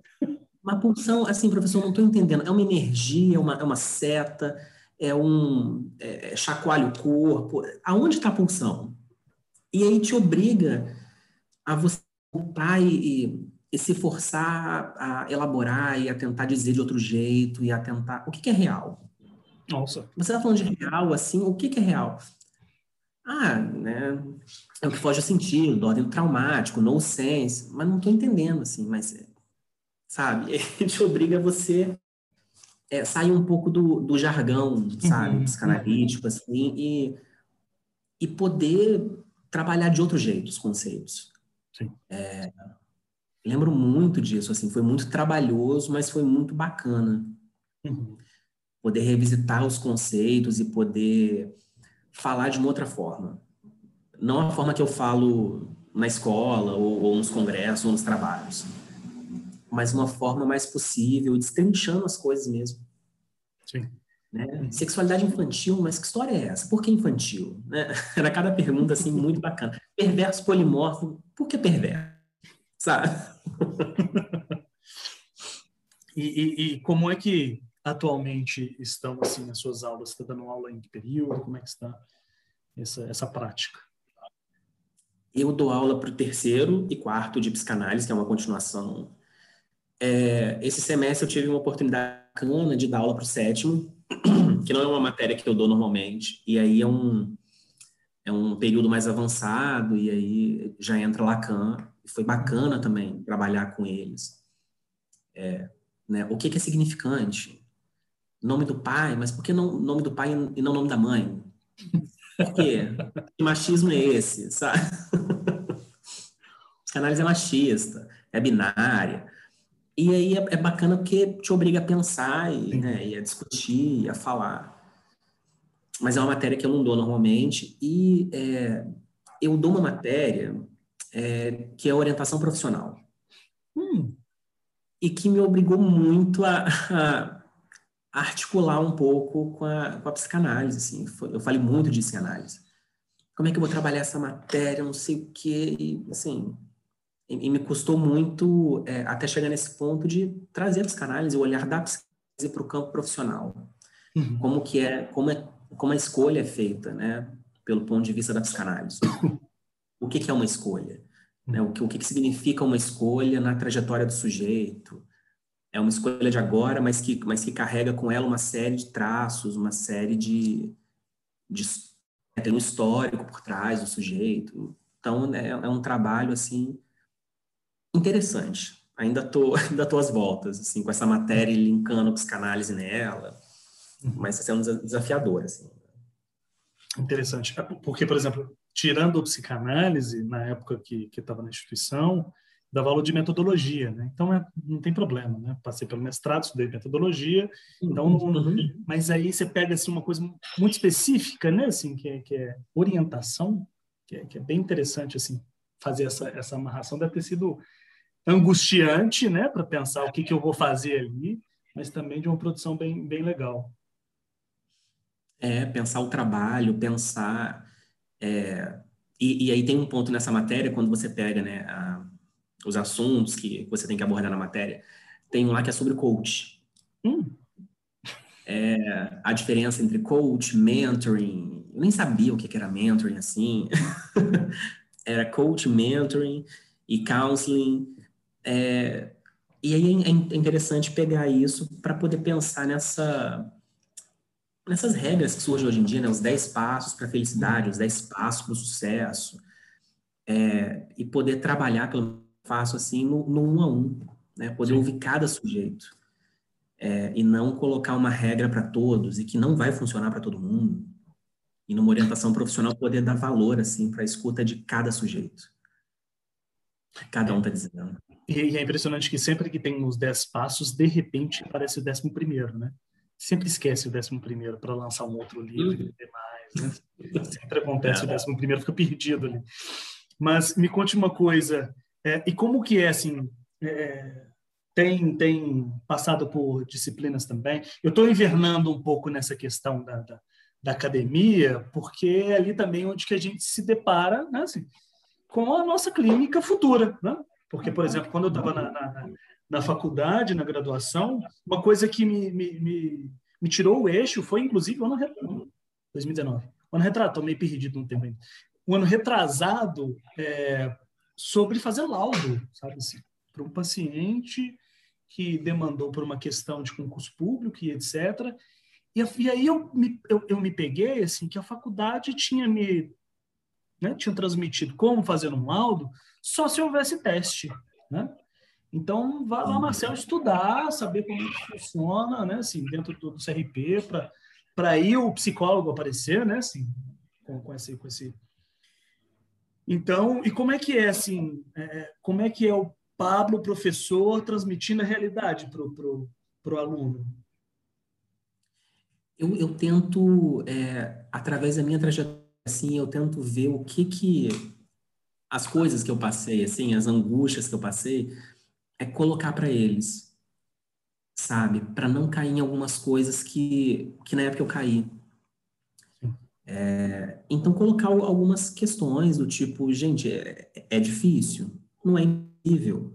Speaker 2: Uma pulsão, assim, professor, não estou entendendo. É uma energia, é uma, é uma seta, é um é, é, chacoalha o corpo. Aonde está a pulsão? E aí te obriga a você voltar e, e, e, se forçar a elaborar e a tentar dizer de outro jeito e a tentar. O que, que é real?
Speaker 1: Nossa.
Speaker 2: Você está falando de real, assim, o que, que é real? Ah, né? É o que foge ao sentido, do ordem traumático, no sense, mas não estou entendendo, assim, mas, sabe? Ele te obriga a você é, sair um pouco do, do jargão, sabe, uhum. psicanalítico, assim, e, e poder trabalhar de outro jeito os conceitos.
Speaker 1: Sim.
Speaker 2: É, lembro muito disso, assim, foi muito trabalhoso, mas foi muito bacana.
Speaker 1: Uhum.
Speaker 2: Poder revisitar os conceitos e poder falar de uma outra forma. Não a forma que eu falo na escola, ou, ou nos congressos, ou nos trabalhos. Mas uma forma mais possível, destrinchando as coisas mesmo.
Speaker 1: Sim.
Speaker 2: Né? Uhum. Sexualidade infantil, mas que história é essa? Por que infantil? Né? Era cada pergunta assim muito bacana. Perverso polimorfo, por que perverso? Sabe?
Speaker 1: e, e, e, como é que atualmente estão assim as suas aulas? Você está dando aula em que período? Como é que está essa, essa prática?
Speaker 2: Eu dou aula para o terceiro e quarto de psicanálise, que é uma continuação. É, esse semestre eu tive uma oportunidade bacana de dar aula para o sétimo, que não é uma matéria que eu dou normalmente, e aí é um, é um período mais avançado, e aí já entra Lacan, e foi bacana também trabalhar com eles. É, né, o que, que é significante? Nome do pai, mas por que não nome do pai e não nome da mãe? Por quê? Que machismo é esse, sabe? Psicanálise é machista, é binária. E aí é, é bacana porque te obriga a pensar e, né, e a discutir, e a falar. Mas é uma matéria que eu não dou normalmente. E é, eu dou uma matéria é, que é orientação profissional. Hum. E que me obrigou muito a, a articular um pouco com a, com a psicanálise, assim. Eu falei muito de psicanálise. Como é que eu vou trabalhar essa matéria, não sei o quê, e, assim... E, e me custou muito é, até chegar nesse ponto de trazer a psicanálise, o olhar da psicanálise para o campo profissional. Uhum. Como que é, como é, como a escolha é feita, né? Pelo ponto de vista da psicanálise. O que, que é uma escolha? Né? O, que, o que, que significa uma escolha na trajetória do sujeito? é uma escolha de agora, mas que, mas que carrega com ela uma série de traços, uma série de, de tem um histórico por trás do sujeito. Então é, é um trabalho assim interessante. Ainda tô ainda tô às voltas assim com essa matéria linkando psicanálise nela, uhum. mas é um desafiador assim.
Speaker 1: Interessante, é, porque por exemplo, tirando a psicanálise na época que que estava na instituição, dava aula de metodologia, né? Então é, não tem problema, né? Passei pelo mestrado, estudei metodologia, então não, uhum. mas aí você pega assim uma coisa muito específica, né? Assim que é, que é orientação, que é, que é, bem interessante assim fazer essa essa amarração deve ter sido angustiante, né? Para pensar o que que eu vou fazer ali, mas também de uma produção bem bem legal.
Speaker 2: É pensar o trabalho, pensar é, e, e aí tem um ponto nessa matéria quando você pega, né? A, os assuntos que você tem que abordar na matéria. Tem um lá que é sobre coach. Hum. É, a diferença entre coach, mentoring. Eu nem sabia o que era mentoring assim. era coach, mentoring e counseling. É, e aí é, é interessante pegar isso para poder pensar nessa nessas regras que surgem hoje em dia, né? os 10 passos para a felicidade, os 10 passos para o sucesso, é, e poder trabalhar pelo faço assim no, no um a um, né? Poder Sim. ouvir cada sujeito é, e não colocar uma regra para todos e que não vai funcionar para todo mundo. E numa orientação profissional poder dar valor assim para a escuta de cada sujeito. Cada um está dizendo.
Speaker 1: E é impressionante que sempre que tem os dez passos, de repente aparece o décimo primeiro, né? Sempre esquece o décimo primeiro para lançar um outro livro e demais, né? Sempre acontece é. o décimo primeiro, fica perdido ali. Mas me conte uma coisa, é, e como que é, assim, é, tem, tem passado por disciplinas também? Eu estou invernando um pouco nessa questão da, da, da, academia, porque é ali também onde que a gente se depara né, assim, com a nossa clínica futura. Né? Porque, por exemplo, quando eu estava na, na, na, faculdade, na graduação, uma coisa que me, me, me, me tirou o eixo foi, inclusive, o ano retrasado, 2019. O ano retrasado, estou meio perdido no tempo ainda. O ano retrasado, é, sobre fazer laudo, sabe assim, para um paciente que demandou por uma questão de concurso público e etc. E, e aí eu me, eu, eu, me peguei assim que a faculdade tinha me né, tinha transmitido como fazer um laudo só se houvesse teste, né? Então, vá lá, Marcelo, estudar, saber como funciona, né, assim, dentro do, CRP, para aí o psicólogo aparecer, né, assim, com, com, esse, com esse então, e como é que é assim? É, como é que é o Pablo, professor, transmitindo a realidade para o aluno?
Speaker 2: Eu, eu tento, é, através da minha trajetória, assim, eu tento ver o que que as coisas que eu passei, assim, as angústias que eu passei, é colocar para eles, sabe, para não cair em algumas coisas que que na época eu caí. É, então colocar algumas questões do tipo, gente, é, é difícil, não é impossível,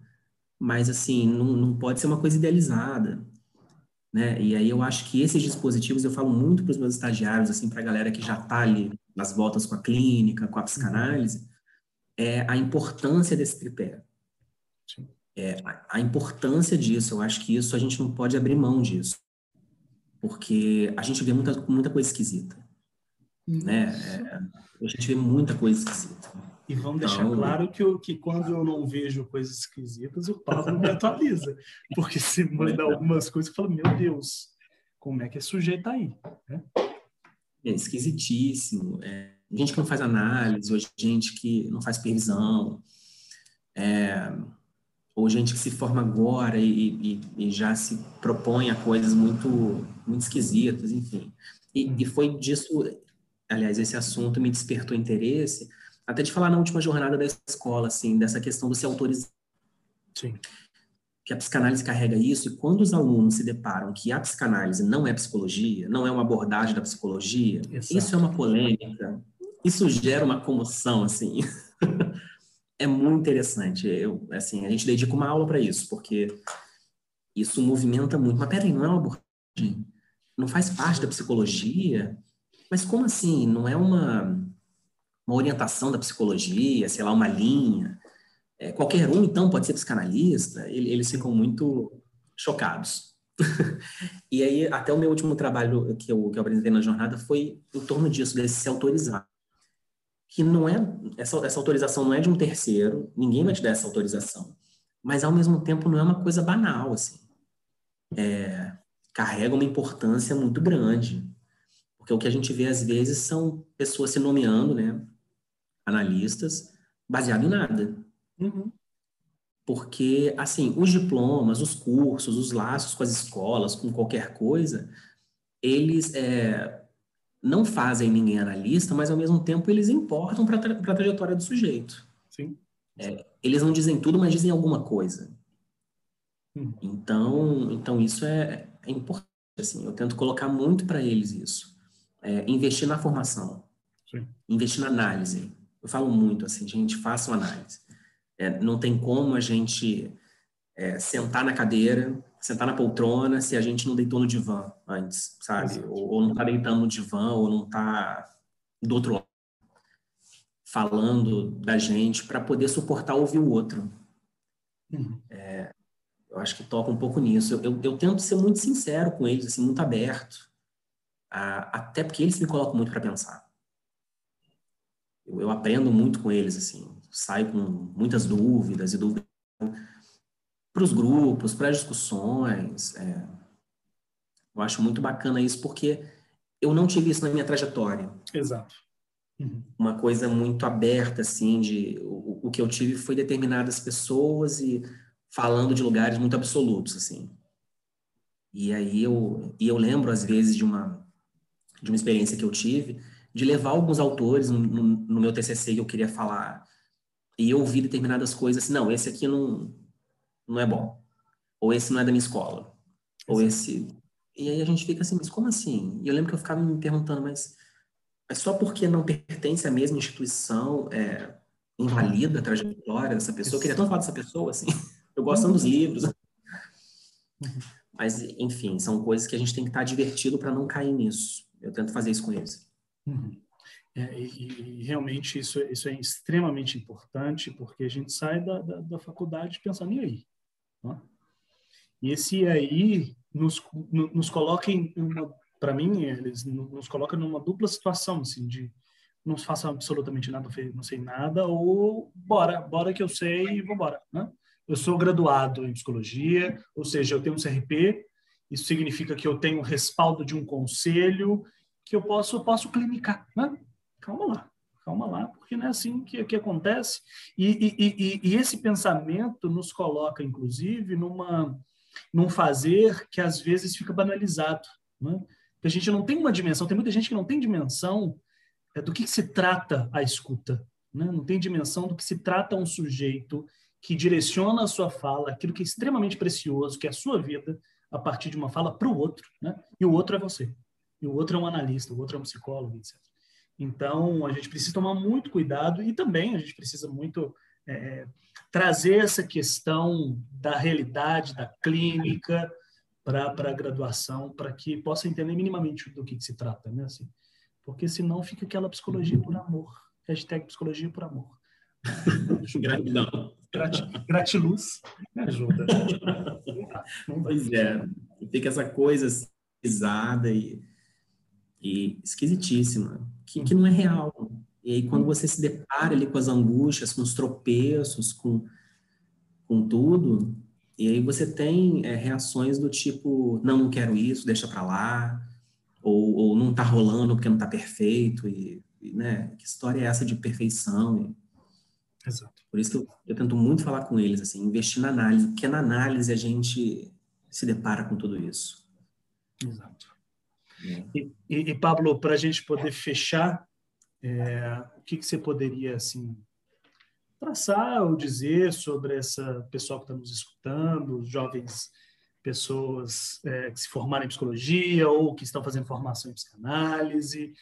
Speaker 2: mas assim não, não pode ser uma coisa idealizada. Né? E aí eu acho que esses dispositivos eu falo muito para os meus estagiários, assim, para a galera que já está ali nas voltas com a clínica, com a psicanálise, é a importância desse tripé. É, a, importância disso, eu acho que isso a gente não pode abrir mão disso, porque a gente vê muita, muita coisa esquisita, né? É, a gente vê muita coisa esquisita.
Speaker 1: E vamos deixar então, claro que, eu, que quando eu não vejo coisas esquisitas, o Pablo me atualiza. Porque se manda algumas coisas, eu falo, meu Deus, como é que é sujeito aí? Né?
Speaker 2: É esquisitíssimo. É, gente que não faz análise, ou gente que não faz previsão, é, ou gente que se forma agora e, e, e, já se propõe a coisas muito, muito esquisitas, enfim. E, e foi disso, aliás, esse assunto me despertou interesse, até de falar na última jornada da escola, assim, dessa questão do se autorizar.
Speaker 1: Sim.
Speaker 2: Que a psicanálise carrega isso, e quando os alunos se deparam que a psicanálise não é psicologia, não é uma abordagem da psicologia, Exato. isso é uma polêmica, isso gera uma comoção, assim. é muito interessante. Eu, assim, a gente dedica uma aula para isso, porque isso movimenta muito. Mas peraí, não é uma abordagem? Não faz parte da psicologia? Mas como assim? Não é uma uma orientação da psicologia, sei lá, uma linha. É, qualquer um, então, pode ser psicanalista. Eles ficam muito chocados. e aí, até o meu último trabalho que eu, que eu apresentei na jornada foi em torno disso, desse se autorizar. Que não é, essa, essa autorização não é de um terceiro, ninguém vai te dar essa autorização. Mas, ao mesmo tempo, não é uma coisa banal, assim. É, carrega uma importância muito grande. Porque o que a gente vê, às vezes, são pessoas se nomeando, né? analistas, baseado em nada.
Speaker 1: Uhum.
Speaker 2: Porque, assim, os diplomas, os cursos, os laços com as escolas, com qualquer coisa, eles é, não fazem ninguém analista, mas ao mesmo tempo eles importam para tra a trajetória do sujeito.
Speaker 1: Sim.
Speaker 2: É, eles não dizem tudo, mas dizem alguma coisa.
Speaker 1: Uhum.
Speaker 2: Então, então isso é, é, importante. Assim, eu tento colocar muito para eles isso. É, investir na formação,
Speaker 1: Sim.
Speaker 2: investir na análise, eu falo muito assim, gente, faça uma análise. É, não tem como a gente é, sentar na cadeira, sentar na poltrona, se a gente não deitou no divã antes, sabe? Ou, ou, não está deitando no divã, ou não está do outro lado, falando da gente, para poder suportar ouvir o outro.
Speaker 1: Uhum.
Speaker 2: É, eu acho que toca um pouco nisso. Eu, eu, eu, tento ser muito sincero com eles, assim, muito aberto, a, até porque eles me colocam muito para pensar eu, eu, aprendo muito com eles, assim, saio com muitas dúvidas e dúvidas para os grupos, para as discussões. É, eu acho muito bacana isso porque eu não tive isso na minha trajetória.
Speaker 1: Exato.
Speaker 2: Uhum. Uma coisa muito aberta, assim, de o, o que eu tive foi determinadas pessoas e falando de lugares muito absolutos, assim. E aí eu, e eu lembro às vezes de uma de uma experiência que eu tive de levar alguns autores no, no, no, meu TCC que eu queria falar e eu ouvi determinadas coisas assim, não, esse aqui não, não é bom. Ou esse não é da minha escola. Ou esse... E aí a gente fica assim, mas como assim? E eu lembro que eu ficava me perguntando, mas, mas só porque não pertence à mesma instituição é, invalida a trajetória dessa pessoa? Eu queria tanto falar dessa pessoa, assim. Eu gosto dos livros. Uhum. Mas, enfim, são coisas que a gente tem que estar divertido para não cair nisso. Eu tento fazer isso com eles.
Speaker 1: Uhum. É, e, e, realmente isso, isso é extremamente importante, porque a gente sai da, da, da faculdade pensando, e aí? Né? E esse aí nos, nos coloca em uma, para mim, eles nos colocam numa dupla situação, assim, de não faço absolutamente nada, não sei nada, ou bora, bora que eu sei e vambora, né? Eu sou graduado em psicologia, ou seja, eu tenho um CRP, isso significa que eu tenho respaldo de um conselho, que eu posso, posso clinicar, né? Calma lá, calma lá, porque não é assim que, que acontece. E, e, e, e esse pensamento nos coloca, inclusive, numa, num fazer que às vezes fica banalizado, né? a gente não tem uma dimensão, tem muita gente que não tem dimensão é, do que, que, se trata a escuta, né? não tem dimensão do que se trata um sujeito que direciona a sua fala, aquilo que é extremamente precioso, que é a sua vida, a partir de uma fala para o outro, né? e o outro é você. E o outro é um analista, o outro é um psicólogo, etc. Então, a gente precisa tomar muito cuidado e também a gente precisa muito é, trazer essa questão da realidade, da clínica, para a graduação, para que possa entender minimamente do que, que se trata, né? Assim, porque senão fica aquela psicologia por amor. Hashtag psicologia por amor.
Speaker 2: Gratidão.
Speaker 1: gratiluz me ajuda.
Speaker 2: Pois é. Fica essa coisa pesada e, e esquisitíssima, que, que não é real. E aí, quando você se depara ali com as angústias, com os tropeços, com, com tudo, e aí você tem é, reações do tipo, não, não quero isso, deixa para lá, ou, ou, não tá rolando porque não tá perfeito, e, e, né, que história é essa de perfeição? E,
Speaker 1: Exato.
Speaker 2: Por isso que eu, eu, tento muito falar com eles, assim, investir na análise, porque na análise a gente se depara com tudo isso.
Speaker 1: Exato. É. E, e, e, Pablo, para a gente poder fechar, é, o que, que você poderia, assim, traçar ou dizer sobre essa pessoal que está nos escutando, jovens pessoas é, que se formaram em psicologia ou que estão fazendo formação em psicanálise,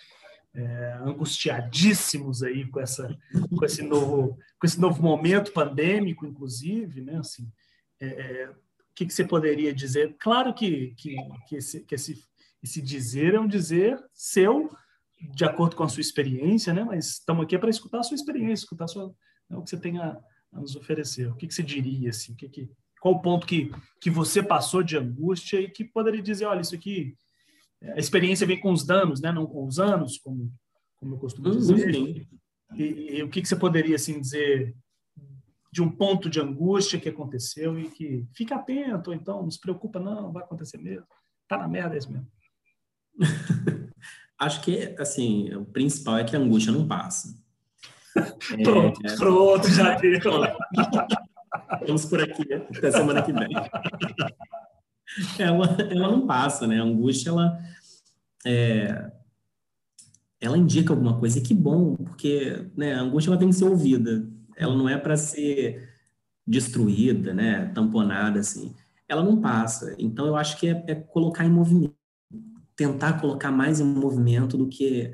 Speaker 1: é, angustiadíssimos aí com essa com esse novo com esse novo momento pandêmico, inclusive, né? Assim, é, é o que, que, você poderia dizer? Claro que que, que, esse, que esse, esse dizer é um dizer seu de acordo com a sua experiência, né? Mas estamos aqui para escutar a sua experiência, escutar sua né, o que você tem a, a, nos oferecer. O que, que você diria assim? O que, que qual o ponto que que você passou de angústia e que poderia dizer, olha, isso aqui a experiência vem com os danos, né? Não com os anos, como como eu costumo uhum. dizer. Uhum. E, e, o que, que você poderia assim dizer de um ponto de angústia que aconteceu e que fica atento, ou então não se preocupa, não, vai acontecer mesmo. Tá na merda é isso mesmo.
Speaker 2: Acho que, assim, o principal é que a angústia não passa.
Speaker 1: pronto, é... pronto, já deu.
Speaker 2: Vamos por aqui até semana que vem. Ela, ela não passa, né? A angústia, ela, é, ela indica alguma coisa. E que bom, porque né, a angústia ela tem que ser ouvida. Ela não é para ser destruída, né? Tamponada, assim. Ela não passa. Então, eu acho que é, é colocar em movimento. Tentar colocar mais em movimento do que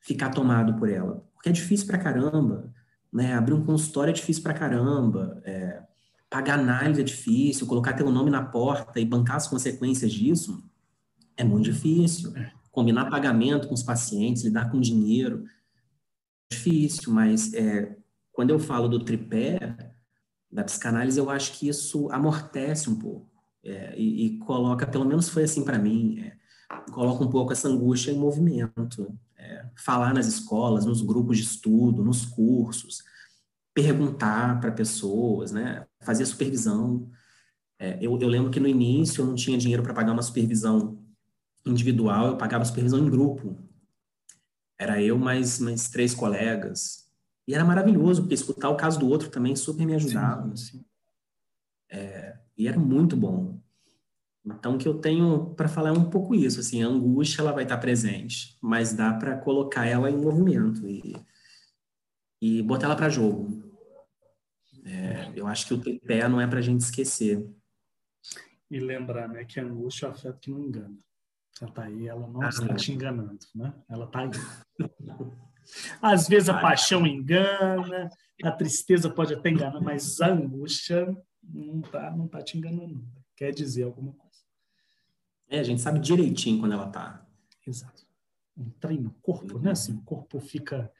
Speaker 2: ficar tomado por ela. Porque é difícil pra caramba, né? Abrir um consultório é difícil pra caramba, é, pagar análise é difícil, colocar teu nome na porta e bancar as consequências disso é muito difícil. Combinar pagamento com os pacientes, lidar com dinheiro, é difícil, mas é, quando eu falo do tripé da psicanálise, eu acho que isso amortece um pouco é, e, e, coloca, pelo menos foi assim para mim, é, coloca um pouco essa angústia em movimento é, falar nas escolas, nos grupos de estudo, nos cursos, perguntar para pessoas, né? Fazer supervisão. É, eu, eu, lembro que no início eu não tinha dinheiro para pagar uma supervisão individual, eu pagava supervisão em grupo. Era eu mais, mais três colegas. E era maravilhoso, porque escutar o caso do outro também super me ajudava. Sim, sim. É, e era muito bom. Então, o que eu tenho para falar é um pouco isso, assim, a angústia ela vai estar presente, mas dá para colocar ela em movimento e, e botar ela para jogo. É, eu acho que o tripé não é para a gente esquecer.
Speaker 1: E lembrar, né, que a angústia é o afeto que não engana. Ela tá aí, ela não ah, está te enganando, né? Ela tá aí. Às vezes a paixão engana, a tristeza pode até enganar, mas a angústia não tá, não tá te enganando. Quer dizer alguma coisa.
Speaker 2: É, a gente sabe direitinho quando ela tá.
Speaker 1: Exato. Um treino, corpo, né? Assim, o corpo fica.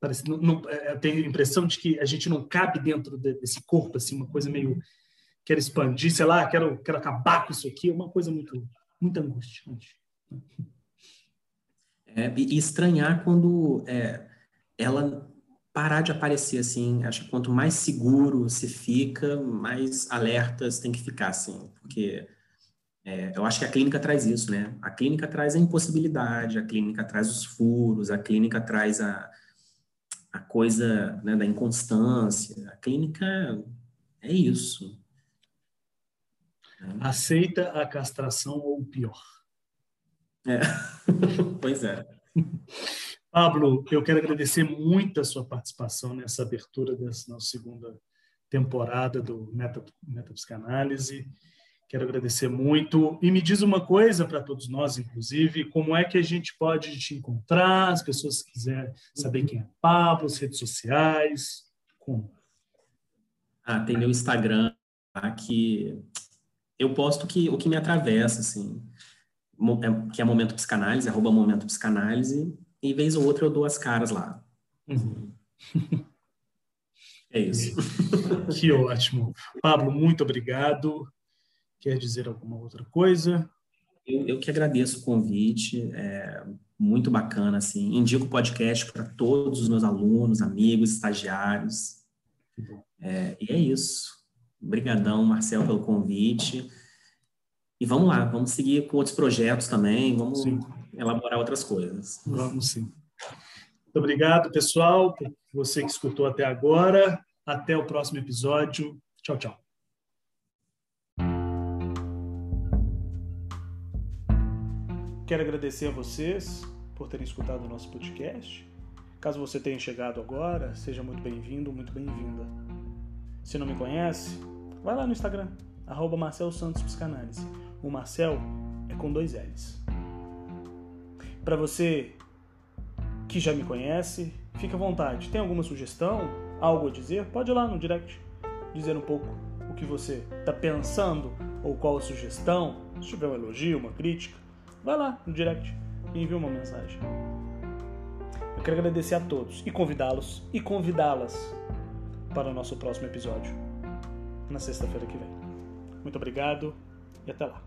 Speaker 1: Parece, não, não, é, eu tenho a impressão de que a gente não cabe dentro desse corpo, assim, uma coisa meio. Quero expandir, sei lá, quero, quero acabar com isso aqui, é uma coisa muito, muito angustiante.
Speaker 2: É, e estranhar quando é, ela parar de aparecer assim. Acho que quanto mais seguro se fica, mais alertas tem que ficar, assim, porque é, eu acho que a clínica traz isso, né? A clínica traz a impossibilidade, a clínica traz os furos, a clínica traz a, a coisa né, da inconstância. A clínica é isso.
Speaker 1: Né? Aceita a castração ou pior.
Speaker 2: É. pois é.
Speaker 1: Pablo, eu quero agradecer muito a sua participação nessa abertura dessa nossa segunda temporada do Meta, Meta Psicanálise. Quero agradecer muito. E me diz uma coisa para todos nós, inclusive, como é que a gente pode te encontrar, as pessoas que quiserem saber quem é Pablo, as redes sociais, como?
Speaker 2: Ah, tem meu Instagram, tá, que eu posto que, o que me atravessa, assim, é, que é Momento Psicanálise, arroba Momento Psicanálise, e vez ou outra eu dou as caras lá. Uhum. É isso.
Speaker 1: Que ótimo. Pablo, muito obrigado. Quer dizer alguma outra coisa?
Speaker 2: Eu, eu que agradeço o convite, é muito bacana, assim. Indico o podcast para todos os meus alunos, amigos, estagiários. É, e é isso. Obrigadão, Marcel, pelo convite. E vamos lá, vamos seguir com outros projetos também, vamos sim. elaborar outras coisas.
Speaker 1: Vamos sim. Muito obrigado, pessoal, por você que escutou até agora. Até o próximo episódio. Tchau, tchau. Quero agradecer a vocês por terem escutado o nosso podcast. Caso você tenha chegado agora, seja muito bem-vindo, muito bem-vinda. Se não me conhece, vai lá no Instagram, arroba Marcel Santos Psicanálise. O Marcel é com dois L's. Para você que já me conhece, fica à vontade. Tem alguma sugestão, algo a dizer? Pode ir lá no direct dizer um pouco o que você está pensando ou qual a sugestão. Se tiver um elogio, uma crítica, Vai lá no direct e envia uma mensagem. Eu quero agradecer a todos e convidá-los e convidá-las para o nosso próximo episódio, na sexta-feira que vem. Muito obrigado e até lá.